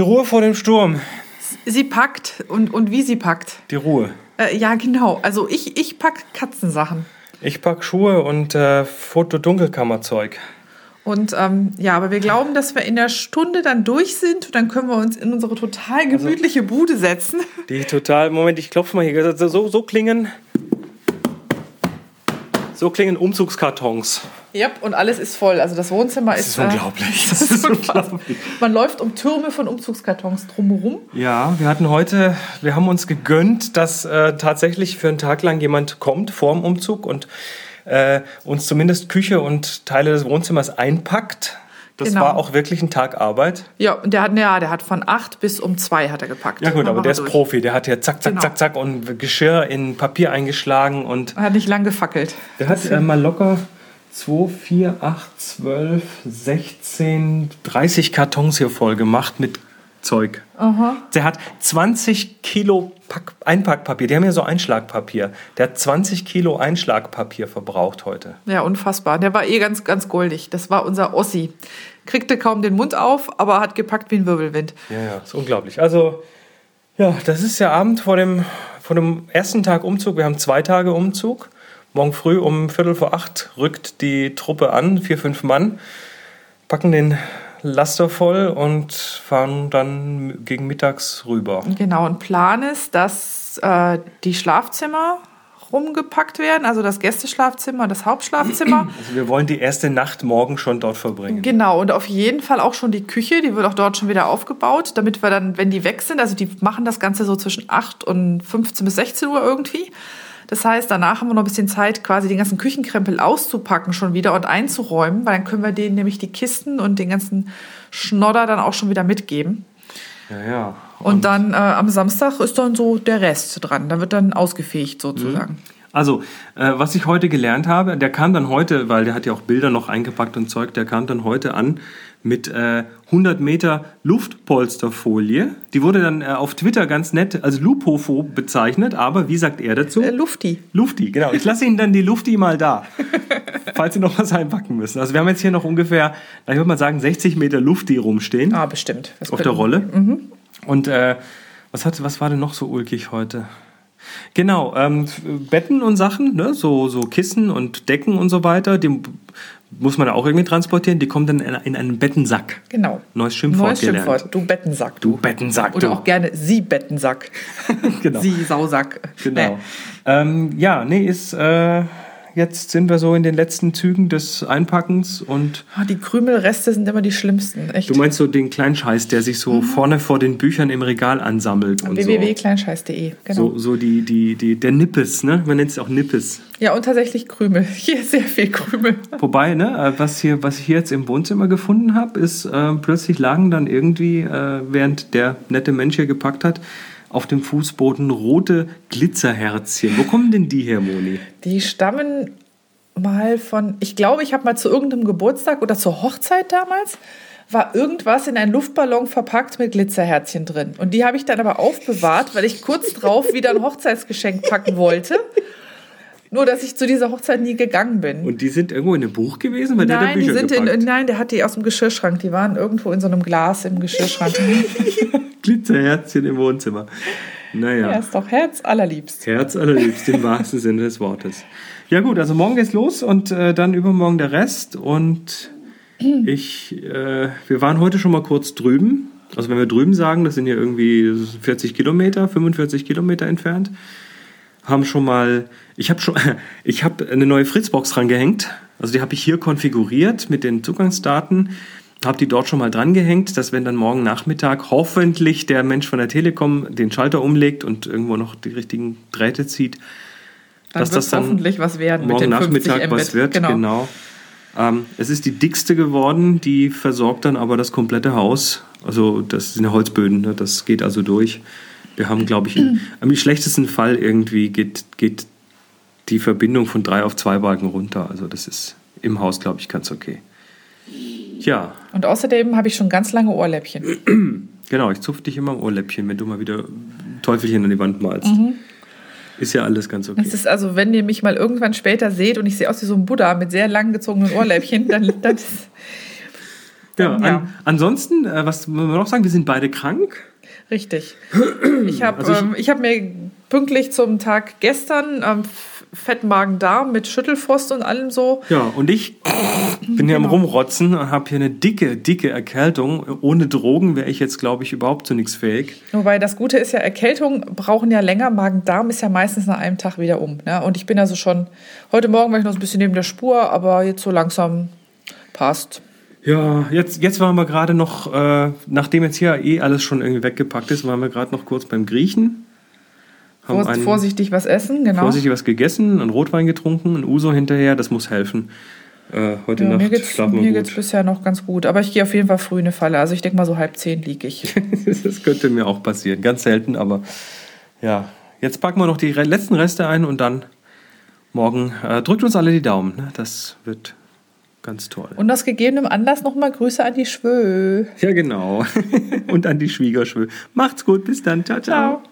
Die Ruhe vor dem Sturm. Sie packt und, und wie sie packt. Die Ruhe. Äh, ja, genau. Also ich, ich pack Katzensachen. Ich pack Schuhe und äh, Fotodunkelkammerzeug. Und ähm, ja, aber wir glauben, dass wir in der Stunde dann durch sind und dann können wir uns in unsere total gemütliche Bude setzen. Die total, Moment, ich klopfe mal hier. So, so klingen. So klingen Umzugskartons. Ja, und alles ist voll. Also das Wohnzimmer Das ist. ist unglaublich. das ist unglaublich. Man läuft um Türme von Umzugskartons drumherum. Ja, wir hatten heute, wir haben uns gegönnt, dass äh, tatsächlich für einen Tag lang jemand kommt vorm Umzug und äh, uns zumindest Küche und Teile des Wohnzimmers einpackt. Das Genau. war auch wirklich ein Tag Arbeit. Ja, und der hat, ja, der hat von acht bis um zwei hat er gepackt. Ja gut, aber der er ist durch. Profi. Der hat ja zack, zack, Genau. zack, zack und Geschirr in Papier eingeschlagen und Er hat nicht lang gefackelt. der hat äh, mal locker 2, 4, 8, 12, 16, 30 Kartons hier voll gemacht mit Zeug. Der hat 20 Kilo Pack Einpackpapier. Die haben ja so Einschlagpapier. Der hat 20 Kilo Einschlagpapier verbraucht heute. Ja, unfassbar. Der war eh ganz, ganz goldig. Das war unser Ossi. Kriegte kaum den Mund auf, aber hat gepackt wie ein Wirbelwind. Ja, ja, ist unglaublich. Also, ja, das ist der Abend vor dem, vor dem ersten Tag Umzug. Wir haben zwei Tage Umzug. Morgen früh um Viertel vor acht rückt die Truppe an, vier, fünf Mann, packen den Laster voll und fahren dann gegen mittags rüber. Genau, und Plan ist, dass äh, die Schlafzimmer rumgepackt werden, also das Gästeschlafzimmer, das Hauptschlafzimmer. Also wir wollen die erste Nacht morgen schon dort verbringen. Genau, und auf jeden Fall auch schon die Küche, die wird auch dort schon wieder aufgebaut, damit wir dann, wenn die weg sind, also die machen das Ganze so zwischen 8 und 15 bis 16 Uhr irgendwie. Das heißt, danach haben wir noch ein bisschen Zeit, quasi den ganzen Küchenkrempel auszupacken schon wieder und einzuräumen, weil dann können wir denen nämlich die Kisten und den ganzen Schnodder dann auch schon wieder mitgeben. Ja, ja. Und, dann äh, am Samstag ist dann so der Rest dran. Da wird dann ausgefegt sozusagen. Also, äh, was ich heute gelernt habe, der kam dann heute, weil der hat ja auch Bilder noch eingepackt und Zeug, der kam dann heute an mit äh, 100 Meter Luftpolsterfolie. Die wurde dann äh, auf Twitter ganz nett als Lupofo bezeichnet, aber wie sagt er dazu? Äh, Lufti. Lufti, genau. Ich lasse Ihnen dann die Lufti mal da, falls Sie noch was einpacken müssen. Also wir haben jetzt hier noch ungefähr, ich würde mal sagen, 60 Meter Lufti rumstehen Ah, bestimmt. Das auf der Rolle. Und äh, was, hat, was war denn noch so ulkig heute? Genau, ähm, Betten und Sachen, ne? so, so Kissen und Decken und so weiter, die muss man auch irgendwie transportieren. Die kommen dann in, in einen Bettensack. Genau. Neues Schimpfwort Neues gelernt. Schimpfwort. Du Bettensack. Du Bettensack, Oder du. auch gerne Sie Bettensack. Genau. Sie Sausack. Genau. Ähm, ja, nee, ist, äh, jetzt sind wir so in den letzten Zügen des Einpackens und Ah, Die Krümelreste sind immer die schlimmsten. Echt. du meinst so den kleinen Scheiß, der sich so vorne vor den Büchern im Regal ansammelt und www.kleinscheiß.de. Genau. So, so die, die, die, der Nippes, ne? Man nennt es auch Nippes. Ja, und tatsächlich Krümel. Hier sehr viel Krümel. Wobei, ne, äh, was, hier, was ich hier jetzt im Wohnzimmer gefunden habe, ist, äh, plötzlich lagen dann irgendwie, äh, während der nette Mensch hier gepackt hat, auf dem Fußboden rote Glitzerherzchen. Wo kommen denn die her, Moni? Die stammen mal von, ich glaube, ich habe mal zu irgendeinem Geburtstag oder zur Hochzeit damals, war irgendwas in einen Luftballon verpackt mit Glitzerherzchen drin. Und die habe ich dann aber aufbewahrt, weil ich kurz drauf wieder ein Hochzeitsgeschenk packen wollte. Nur, dass ich zu dieser Hochzeit nie gegangen bin. Und die sind irgendwo in einem Buch gewesen? Weil der Nein, Bücher die sind in, nein, der hat die aus dem Geschirrschrank. Die waren irgendwo in so einem Glas im Geschirrschrank. Glitzerherzchen im Wohnzimmer. Naja. ja, ist doch Herz allerliebst. Herz allerliebst im wahrsten Sinne des Wortes. Ja gut, also morgen geht's los und äh, dann übermorgen der Rest. Und ich, äh, wir waren heute schon mal kurz drüben. Also wenn wir drüben sagen, das sind ja irgendwie 40 Kilometer, 45 Kilometer entfernt. Haben schon mal, ich habe schon, ich habe eine neue Fritzbox rangehängt. Also die habe ich hier konfiguriert mit den Zugangsdaten. Habe die dort schon mal dran gehängt, dass wenn dann morgen Nachmittag hoffentlich der Mensch von der Telekom den Schalter umlegt und irgendwo noch die richtigen Drähte zieht, Dann dass das dann hoffentlich was werden morgen den 50 Nachmittag was wird. Genau. Genau. Ähm, es ist die dickste geworden, die versorgt dann aber das komplette Haus. Also das sind Holzböden, ne? das geht also durch. Wir haben, glaube ich, im, im schlechtesten Fall irgendwie geht, geht die Verbindung von drei auf zwei Balken runter. Also das ist im Haus, glaube ich, ganz okay. Ja, Und außerdem habe ich schon ganz lange Ohrläppchen. genau, ich zupf dich immer im Ohrläppchen, wenn du mal wieder Teufelchen an die Wand malst. Mhm. Ist ja alles ganz okay. Es ist also, wenn ihr mich mal irgendwann später seht und ich sehe aus wie so ein Buddha mit sehr lang gezogenen Ohrläppchen, dann, dann ist, Ja, ja. An, ansonsten, äh, was wollen wir noch sagen? Wir sind beide krank. Richtig. Ich habe Also ich- ähm, ich hab mir pünktlich zum Tag gestern ähm, Fettmagen-Darm mit Schüttelfrost und allem so. Ja, und ich bin hier am Genau. Rumrotzen und habe hier eine dicke, dicke Erkältung. Ohne Drogen wäre ich jetzt, glaube ich, überhaupt zu nichts fähig. Wobei das Gute ist ja, Erkältungen brauchen ja länger. Magen-Darm ist ja meistens nach einem Tag wieder um. Ne? Und ich bin also schon, heute Morgen war ich noch so ein bisschen neben der Spur, aber jetzt so langsam passt. Ja, jetzt, jetzt waren wir gerade noch, äh, nachdem jetzt hier eh alles schon irgendwie weggepackt ist, waren wir gerade noch kurz beim Griechen. Haben einen- vorsichtig was essen, genau. vorsichtig was gegessen, einen Rotwein getrunken, ein Uso hinterher, das muss helfen. Äh, heute Ja, Nacht mir geht's, schlafen mir wir geht's gut. bisher noch ganz gut. Aber ich gehe auf jeden Fall früh in eine Falle. Also ich denke mal so halb zehn liege ich. das könnte mir auch passieren, ganz selten, aber ja. Jetzt packen wir noch die letzten Reste ein und dann morgen äh, drückt uns alle die Daumen. Ne? Das wird ganz toll. Und aus gegebenem Anlass nochmal Grüße an die Schwö. Ja, genau. und an die Schwiegerschwö. Macht's gut, bis dann. Ciao, ciao. Ciao.